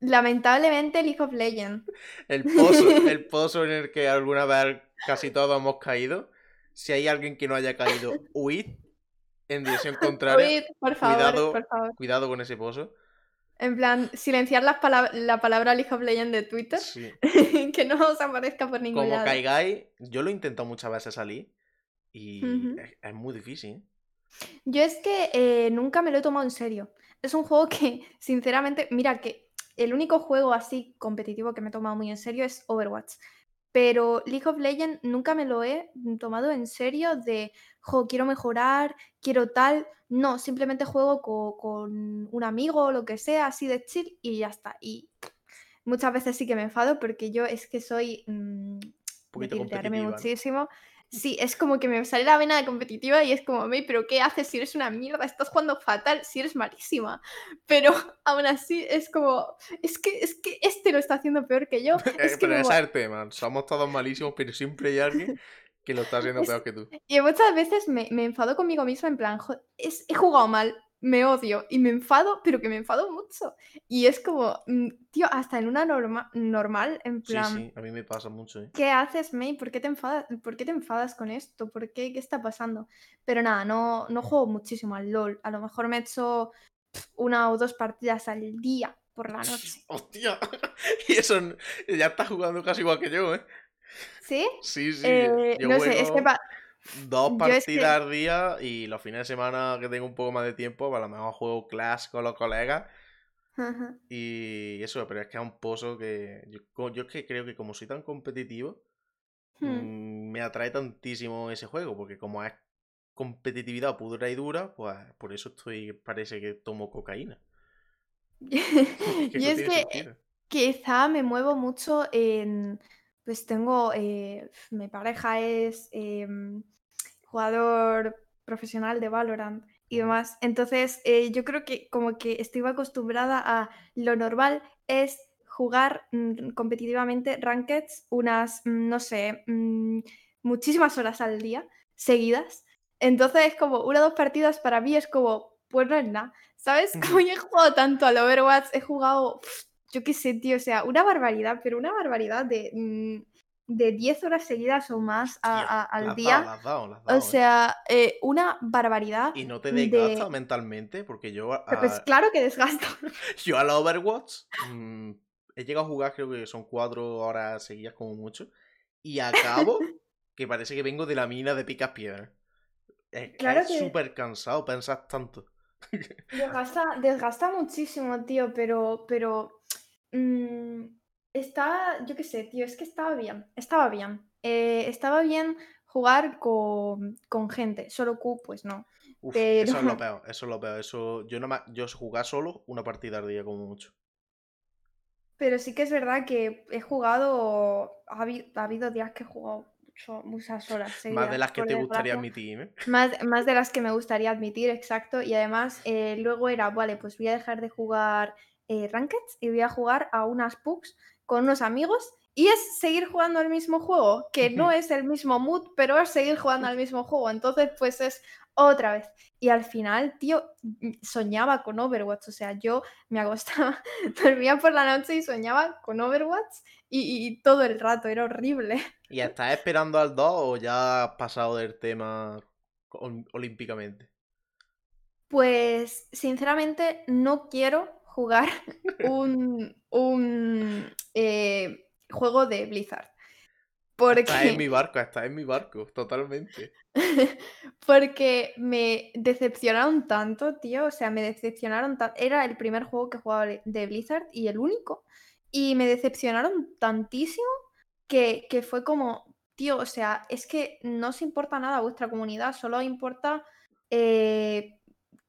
lamentablemente, League of Legends. El pozo, el pozo en el que alguna vez casi todos hemos caído. Si hay alguien que no haya caído, huid en dirección contraria. Oíd, por favor, Cuidado, por favor. cuidado con ese pozo. En plan, silenciar las palab- la palabra League of Legends de Twitter. Sí. que no os aparezca por ningún Como lado. caigáis, yo lo he intentado muchas veces salir y es muy difícil. Yo es que eh, nunca me lo he tomado en serio. Es un juego que, sinceramente, mira que el único juego así competitivo que me he tomado muy en serio es Overwatch. Pero League of Legends nunca me lo he tomado en serio de, jo, quiero mejorar, quiero tal. No, simplemente juego co- con un amigo o lo que sea, así de chill y ya está. Y muchas veces sí que me enfado porque yo es que soy mm, de ¿no? muchísimo. Sí, es como que me sale la vena de competitiva y es como, "Mei, pero ¿qué haces si eres una mierda? Estás jugando fatal, si eres malísima. Pero aún así es como, es que, es que este lo está haciendo peor que yo. Eh, Es que pero ese es el tema. Somos todos malísimos, pero siempre hay alguien que lo está haciendo Es- peor que tú. Y muchas veces me, me enfado conmigo misma en plan, "Jo, es, he jugado mal, me odio y me enfado, pero que me enfado mucho. Y es como, mm, tío, hasta en una norma normal, en Sí, plan... sí, a mí me pasa mucho. ¿eh? ¿Qué haces, May? ¿Por qué te enfadas, ¿por qué te enfadas con esto? ¿Por qué? ¿Qué está pasando? Pero nada, no, no juego muchísimo al LOL. A lo mejor me echo una o dos partidas al día por la noche. ¡Hostia! Y eso ya está jugando casi igual que yo, ¿eh? ¿Sí? Sí, sí. Eh, yo no sé, es que pa- dos que- partidas al día y los fines de semana que tengo un poco más de tiempo, pues a lo mejor juego Clash con los colegas Ajá. y eso, pero es que es un pozo que yo, es que creo que como soy tan competitivo, Hmm. mm, me atrae tantísimo ese juego, porque como es competitividad pura y dura, pues por eso estoy, parece que tomo cocaína. Yo es que quizá me muevo mucho en... Pues tengo... eh, mi pareja es em, jugador profesional de Valorant y demás. Entonces, eh, yo creo que como que estoy acostumbrada a lo normal es jugar mm, competitivamente Rankeds unas, mm, no sé, mm, muchísimas horas al día seguidas. Entonces, como una o dos partidas para mí es como, pues no es nada. ¿Sabes? Como yo he jugado tanto al Overwatch, he jugado, yo qué sé, tío, o sea, una barbaridad, pero una barbaridad de, mm, de 10 horas seguidas o más a- a- al la has día. dado, la has dado, la has dado, O ¿eh? sea, eh, una barbaridad Y no te desgasta de... mentalmente, porque yo a, Pues claro que desgasta. yo a la Overwatch mm, he llegado a jugar, creo que son cuatro horas seguidas como mucho, y acabo que parece que vengo de la mina de picas piedras. Es Claro es que- súper cansado pensar tanto. Desgasta, desgasta muchísimo, tío, pero, pero mm, está, yo qué sé, tío, es que estaba bien, estaba bien. Eh, estaba bien jugar con, con gente, solo Q, pues no. Uf, Pero- eso es lo peor, eso es lo peor. Eso, yo no ma- yo jugar solo una partida al día como mucho. Pero sí que es verdad que he jugado, ha habido, ha habido días que he jugado mucho- muchas horas Más de las que te gustaría admitir, ¿eh? Más, más de las que me gustaría admitir, exacto. Y además, eh, luego era, vale, pues voy a dejar de jugar eh, Rankeds y voy a jugar a unas pugs con unos amigos. Y es seguir jugando al mismo juego, que no es el mismo mood, pero es seguir jugando al mismo juego. Entonces, pues es otra vez. Y al final, tío, mm, soñaba con Overwatch. O sea, yo me acostaba, dormía por la noche y soñaba con Overwatch y, todo el rato, era horrible. ¿Y estás esperando al 2 o ya has pasado del tema olímpicamente? Pues, sinceramente, no quiero jugar un, un eh, juego de Blizzard. Porque... Está en mi barco, está en mi barco, totalmente. Porque me decepcionaron tanto, tío. O sea, me decepcionaron tanto. Era el primer juego que jugaba de Blizzard y el único. Y me decepcionaron tantísimo que, fue como, tío, o sea, es que no os importa nada vuestra comunidad, solo importa eh,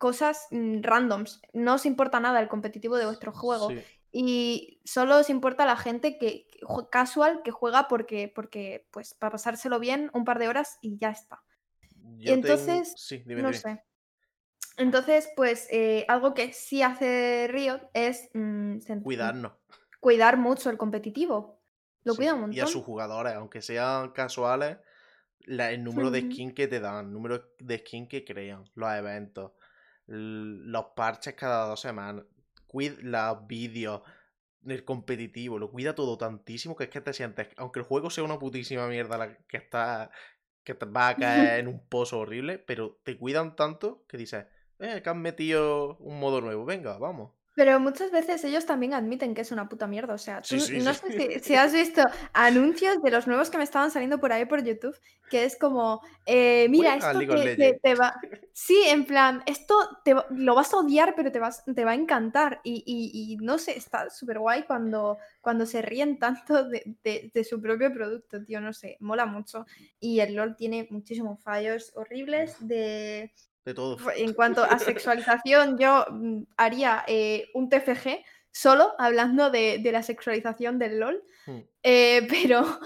cosas mm, randoms. No os importa nada el competitivo de vuestro juego. Y solo os importa la gente que, casual que juega porque, porque, pues, para pasárselo bien un par de horas y ya está. y entonces, no sé. Entonces, pues, eh, algo que sí hace Riot es mm, cuidarnos. Cuidar mucho el competitivo. Lo cuida un montón. Y a sus jugadores, aunque sean casuales, el número de skin que te dan, el número de skin que crean, los eventos, los parches cada dos semanas, los vídeos, el competitivo, lo cuida todo tantísimo que es que te sientes, aunque el juego sea una putísima mierda la que está, que te va a caer en un pozo horrible, pero te cuidan tanto que dices, eh, que han metido un modo nuevo, venga, vamos. Pero muchas veces ellos también admiten que es una puta mierda. O sea, tú, no sé si, has visto anuncios de los nuevos que me estaban saliendo por ahí por YouTube, que es como, eh, mira, esto te, va... Sí, en plan, esto te, lo vas a odiar, pero te, vas, te va a encantar. Y, no sé, está súper guay cuando, cuando se ríen tanto de, de, su propio producto, tío, no sé, mola mucho. Y el LOL tiene muchísimos fallos horribles de de todo. En cuanto a sexualización, yo mm, haría eh, un TFG solo hablando de, la sexualización del LOL. Mm. Eh, pero,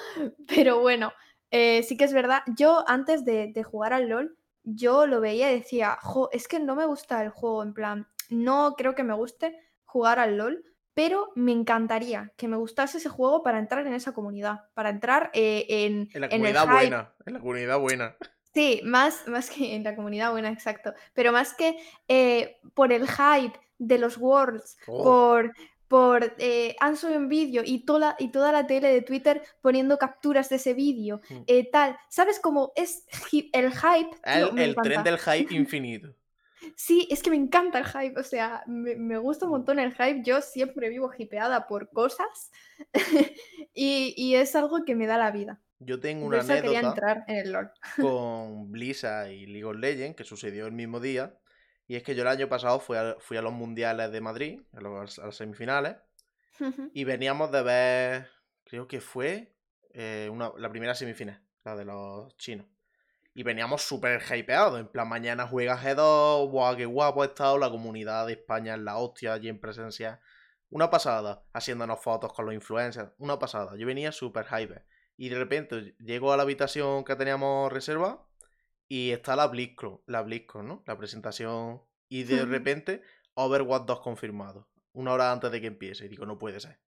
pero bueno, eh, sí que es verdad. Yo antes de, jugar al LOL, yo lo veía y decía, jo, es que no me gusta el juego, en plan, no creo que me guste jugar al LOL, pero me encantaría que me gustase ese juego para entrar en esa comunidad, para entrar en, en la comunidad buena, en la comunidad buena. Sí, más, más que en la comunidad buena, exacto. Pero más que eh, por el hype de los Worlds, oh. por, por eh, han subido un vídeo y toda, y toda la tele de Twitter poniendo capturas de ese vídeo, mm. eh, tal. ¿Sabes cómo es el hype? el, tren del hype infinito. Sí, es que me encanta el hype, o sea, me, gusta un montón el hype. Yo siempre vivo hipeada por cosas y, y es algo que me da la vida. Yo tengo una anécdota con Blizzard y League of Legends que sucedió el mismo día. Y es que yo el año pasado fui a, fui a los mundiales de Madrid, a, los, las semifinales, y veníamos de ver, creo que fue eh, una, la primera semifinal, la de los chinos. Y veníamos súper hypeados, en plan, mañana juega G2, guau, qué guapo ha estado, la comunidad de España en la hostia, allí en presencia. Una pasada, haciéndonos fotos con los influencers, una pasada. Yo venía súper hype. Y de repente llego a la habitación que teníamos reserva y está la BlizzCon, la BlizzCon, ¿no? La presentación. Y de repente Overwatch 2 confirmado. Una hora antes de que empiece. Y digo, no puede ser.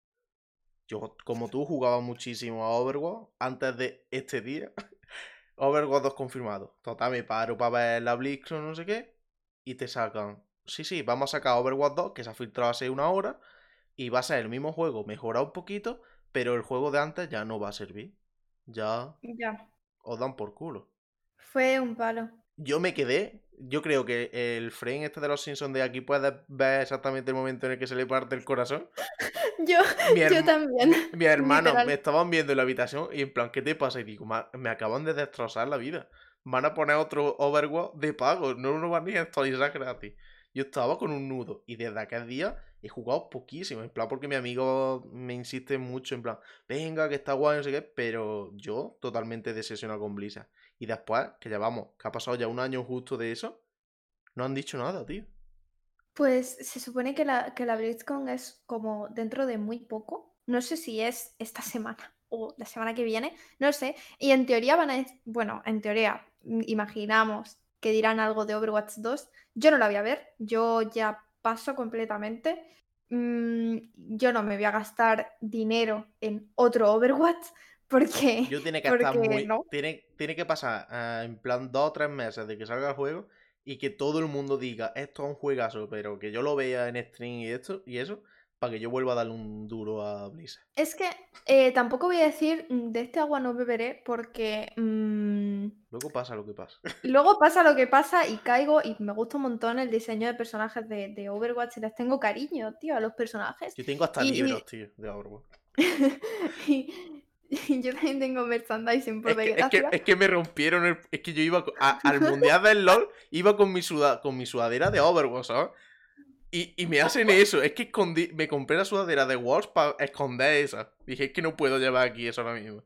Yo, como tú, jugaba muchísimo a Overwatch antes de este día. Overwatch 2 confirmado. Total, me paro para ver la BlizzCon, no sé qué. Y te sacan. Sí, sí, vamos a sacar Overwatch 2, que se ha filtrado hace una hora. Y va a ser el mismo juego, mejorado un poquito pero el juego de antes ya no va a servir. Ya. Ya. Os dan por culo. Fue un palo. Yo me quedé. Yo creo que el frame este de los Simpsons de aquí puedes ver exactamente el momento en el que se le parte el corazón. yo, yo también. Mi hermano me estaban viendo en la habitación y en plan, ¿qué te pasa? Y digo, me acaban de destrozar la vida. Van a poner otro Overwatch de pago. No lo van a actualizar gratis. Yo estaba con un nudo. Y desde aquel día he jugado poquísimo, en plan porque mi amigo me insiste mucho, en plan, venga, que está guay, no sé qué, pero yo totalmente decepcionado con Blizzard. Y después, que ya vamos, que ha pasado ya un año justo de eso, no han dicho nada, tío. Pues se supone que la, que la es como dentro de muy poco. No sé si es esta semana o la semana que viene, no sé. Y en teoría van a, bueno, en teoría, imaginamos que dirán algo de Overwatch 2. Yo no la voy a ver, yo ya paso completamente. Mm, yo no me voy a gastar dinero en otro Overwatch Porque, Yo tiene que estar muy. no. Tiene, tiene que pasar eh, en plan dos o tres meses de que salga el juego y que todo el mundo diga esto es un juegazo, pero que yo lo vea en stream y esto y eso, para que yo vuelva a darle un duro a Blizzard. Es que eh, tampoco voy a decir "Mm, de este agua no beberé porque Luego pasa lo que pasa. luego pasa lo que pasa y caigo y me gusta un montón el diseño de personajes de, de Overwatch les tengo cariño, tío, a los personajes. Yo tengo hasta Y- y- libros, tío, de Overwatch. y, y yo también tengo merchandising por Es que, es, que, es que me rompieron el. Es que yo iba a- al mundial del LOL, iba con mi, suda, con mi sudadera de Overwatch, ¿sabes? Y, y me hacen eso. Es que escondí, me compré la sudadera de Wars para esconder esa. Dije, es que no puedo llevar aquí eso ahora mismo.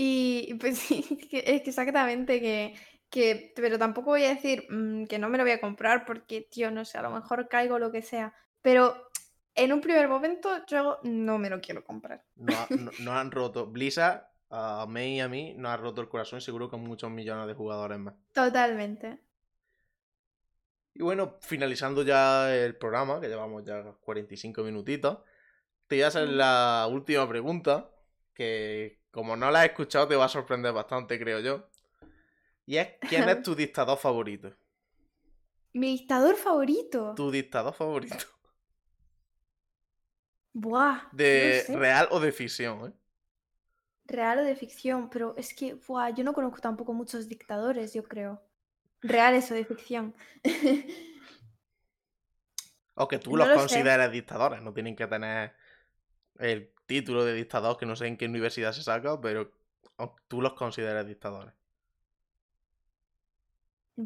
Y pues sí, es que, que exactamente que, que, pero tampoco voy a decir mm, que no me lo voy a comprar porque, tío, no sé, a lo mejor caigo lo que sea. Pero en un primer momento yo no me lo quiero comprar. No, no- han roto. Blizzard, a May y a mí, nos ha roto el corazón, seguro con muchos millones de jugadores más. Totalmente. Y bueno, finalizando ya el programa, que llevamos ya 45 minutitos, te voy a hacer la última pregunta, que como no la has escuchado te va a sorprender bastante, creo yo. Y es, ¿quién es tu dictador favorito? Mi dictador favorito. Tu dictador favorito. Buah. no ¿De sé. real o de ficción? ¿eh? Real o de ficción, pero es que, buah, yo no conozco tampoco muchos dictadores, yo creo. Reales o de ficción. O que tú No los lo sé. consideres dictadores, no tienen que tener el título de dictador, que no sé en qué universidad se saca, pero tú los consideres dictadores.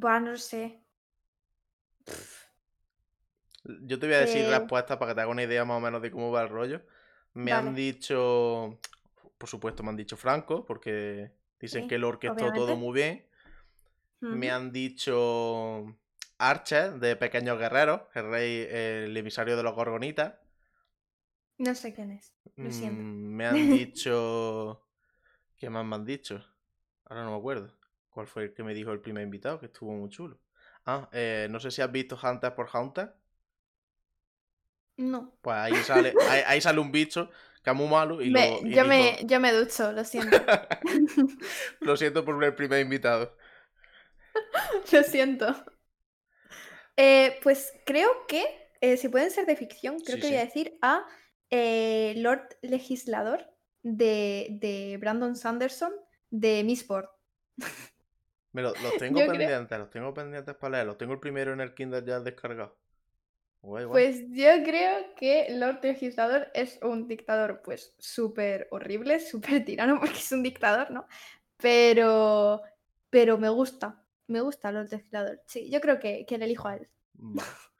Buah, no sé. Yo te voy a decir Eh, respuestas para que te haga una idea más o menos de cómo va el rollo. Me han dicho, por supuesto, me han dicho Franco, porque dicen Sí, que lo orquestó todo muy bien. Me han dicho Archer, de Pequeños Guerreros, el rey, el emisario de los Gorgonitas. No sé quién es. Lo siento. Mm, Me han dicho. ¿Qué más me han dicho? Ahora no me acuerdo. ¿Cuál fue el que me dijo el primer invitado? Que estuvo muy chulo. Ah, eh, no sé si has visto Hunter por Hunter. No. Pues ahí sale, ahí, ahí sale un bicho que es muy malo y, Me- lo, y yo, dijo, me, yo me ducho, lo siento. lo siento por el primer invitado. lo siento. Eh, pues creo que, eh, si pueden ser de ficción, creo Sí, que voy a decir a eh, Lord Legislador de, de Brandon Sanderson de Missport. Me lo- los tengo Yo creo- pendientes, los tengo pendientes para leerlos. Tengo el primero en el Kindle ya descargado. Guay, guay. Pues yo creo que Lord Legislador es un dictador, pues, súper horrible, súper tirano, porque es un dictador, ¿no? Pero, pero me gusta, me gusta Lord Legislador. Sí, yo creo que, que le elijo a él.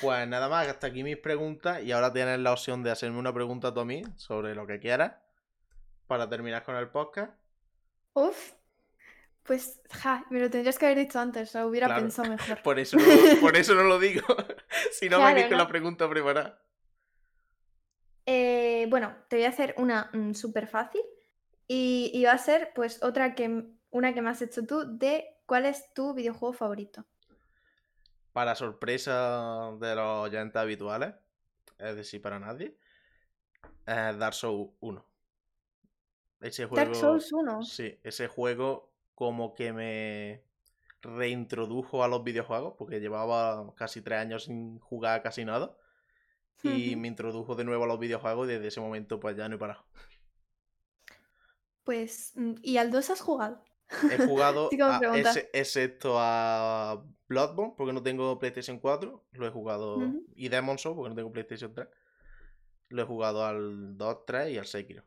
Pues nada más, hasta aquí mis preguntas. Y ahora tienes la opción de hacerme una pregunta tú a mí sobre lo que quieras. Para terminar con el podcast. Uf, pues, ja, me lo tendrías que haber dicho antes, lo hubiera Claro. pensado mejor. Por eso no, por eso no lo digo. si no Claro, venís con ¿no? la pregunta preparada. Eh, bueno, te voy a hacer una súper fácil y, y va a ser, pues, otra que, una que me has hecho tú de cuál es tu videojuego favorito. Para sorpresa de los oyentes habituales, es decir, para nadie, es Dark Souls 1. Ese juego. Dark Souls 1. Sí, ese juego como que me reintrodujo a los videojuegos, porque llevaba casi tres años sin jugar casi nada. Y me introdujo de nuevo a los videojuegos y desde ese momento pues ya no he parado. Pues, mm, ¿y al 2 has jugado? He jugado a- ese- excepto a Bloodborne, porque no tengo PlayStation 4. Lo he jugado. Y Demon Souls, porque no tengo PlayStation 3. Lo he jugado al 2, 3 y al Sekiro.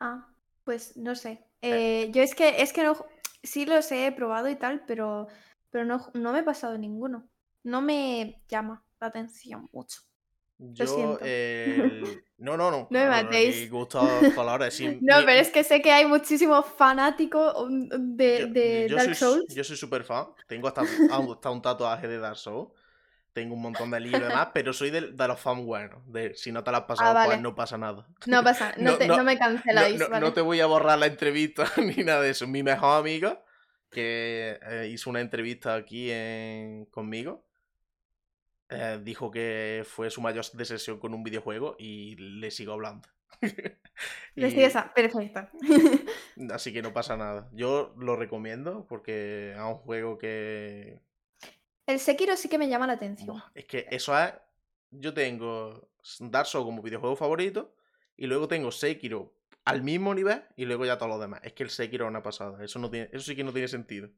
Ah, pues no sé. Eh, yo es que, es que no, sí los he probado y tal, pero, pero no, no me he pasado ninguno. No me llama la atención mucho. Yo, siento. el- No, no, no. No me matéis. sí, No, mi- pero es que sé que hay muchísimos fanáticos um, de, yo, de yo Dark soy, Souls. yo soy súper fan. Tengo hasta, hasta un tatuaje de Dark Souls. Tengo un montón de libros y demás, pero soy de, de los fans buenos. De si no te lo has pasado, pues Ah, vale. no pasa nada. No pasa, no, No, te- no, no me canceláis, no- ¿vale? no te voy a borrar la entrevista ni nada de eso. Mi mejor amiga, que eh, hizo una entrevista aquí en- conmigo, eh, dijo que fue su mayor decepción con un videojuego y le sigo hablando. esa, perfecta. Así que no pasa nada. Yo lo recomiendo porque es un juego que. El Sekiro sí que me llama la atención. Es que eso es. Yo tengo Dark Souls como videojuego favorito y luego tengo Sekiro al mismo nivel y luego ya todos los demás. Es que el Sekiro es una pasada. Eso, no tiene, eso sí que no tiene sentido.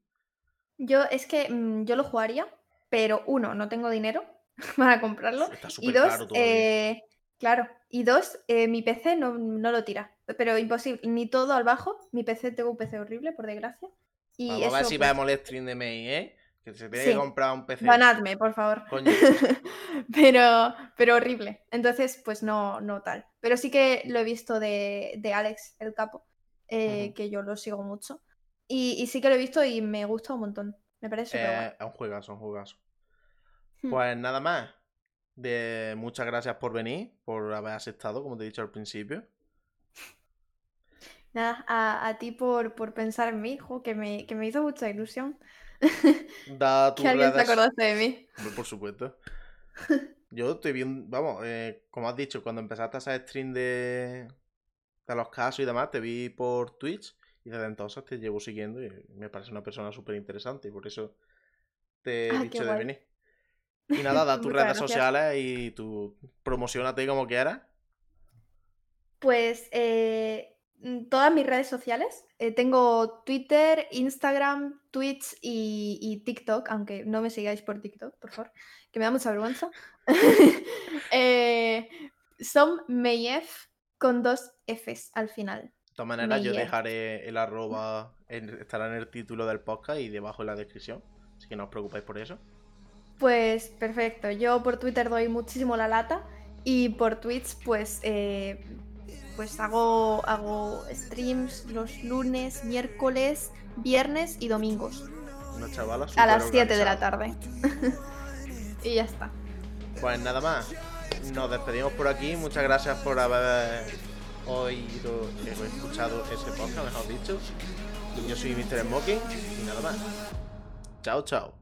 Yo es que mm, yo lo jugaría, pero uno, no tengo dinero para comprarlo. y dos, eh, claro, y dos, eh, mi PC no, lo tira. Pero imposible, ni todo al bajo. Mi PC tengo un PC horrible, por desgracia. Y Vamos a ver si vemos el stream de May, ¿eh? Que se tiene que comprar un PC. Ganadme, por favor. pero, pero horrible. Entonces, pues no, no tal. Pero sí que lo he visto de, Alex, el capo, eh, que yo lo sigo mucho. Y, sí que lo he visto y me gusta un montón. Me parece eh, Es un juegazo, un juegazo. Pues nada más. De muchas gracias por venir, por haber aceptado, como te he dicho al principio. Nada, a, ti por, por, pensar en mí, hijo, que me, que me hizo mucha ilusión. Da que alguien se acordaste de mí. Por supuesto. Yo estoy bien, vamos, eh, como has dicho, cuando empezaste a hacer stream de, de los casos y demás, te vi por Twitch y desde entonces te llevo siguiendo y me parece una persona súper interesante y por eso te he ah, dicho de venir. Y nada, da tus redes sociales y tu promocionate como quieras. Pues eh, mm, todas mis redes sociales. Eh, tengo Twitter, Instagram, Twitch y, TikTok, aunque no me sigáis por TikTok, por favor, que me da mucha vergüenza. eh, son Meyef con dos Fs al final. De todas maneras, yo dejaré el arroba, estará en el título del podcast y debajo en la descripción. Así que no os preocupéis por eso. Pues perfecto. Yo por Twitter doy muchísimo la lata y por Twitch, pues, eh, pues hago, hago streams los lunes, miércoles, viernes y domingos. Una chavala A las 7 de la tarde. y ya está. Pues nada más. Nos despedimos por aquí. Muchas gracias por haber oído, he escuchado ese podcast, mejor dicho. Yo soy Mr. Smoking y nada más. Ciao, ciao.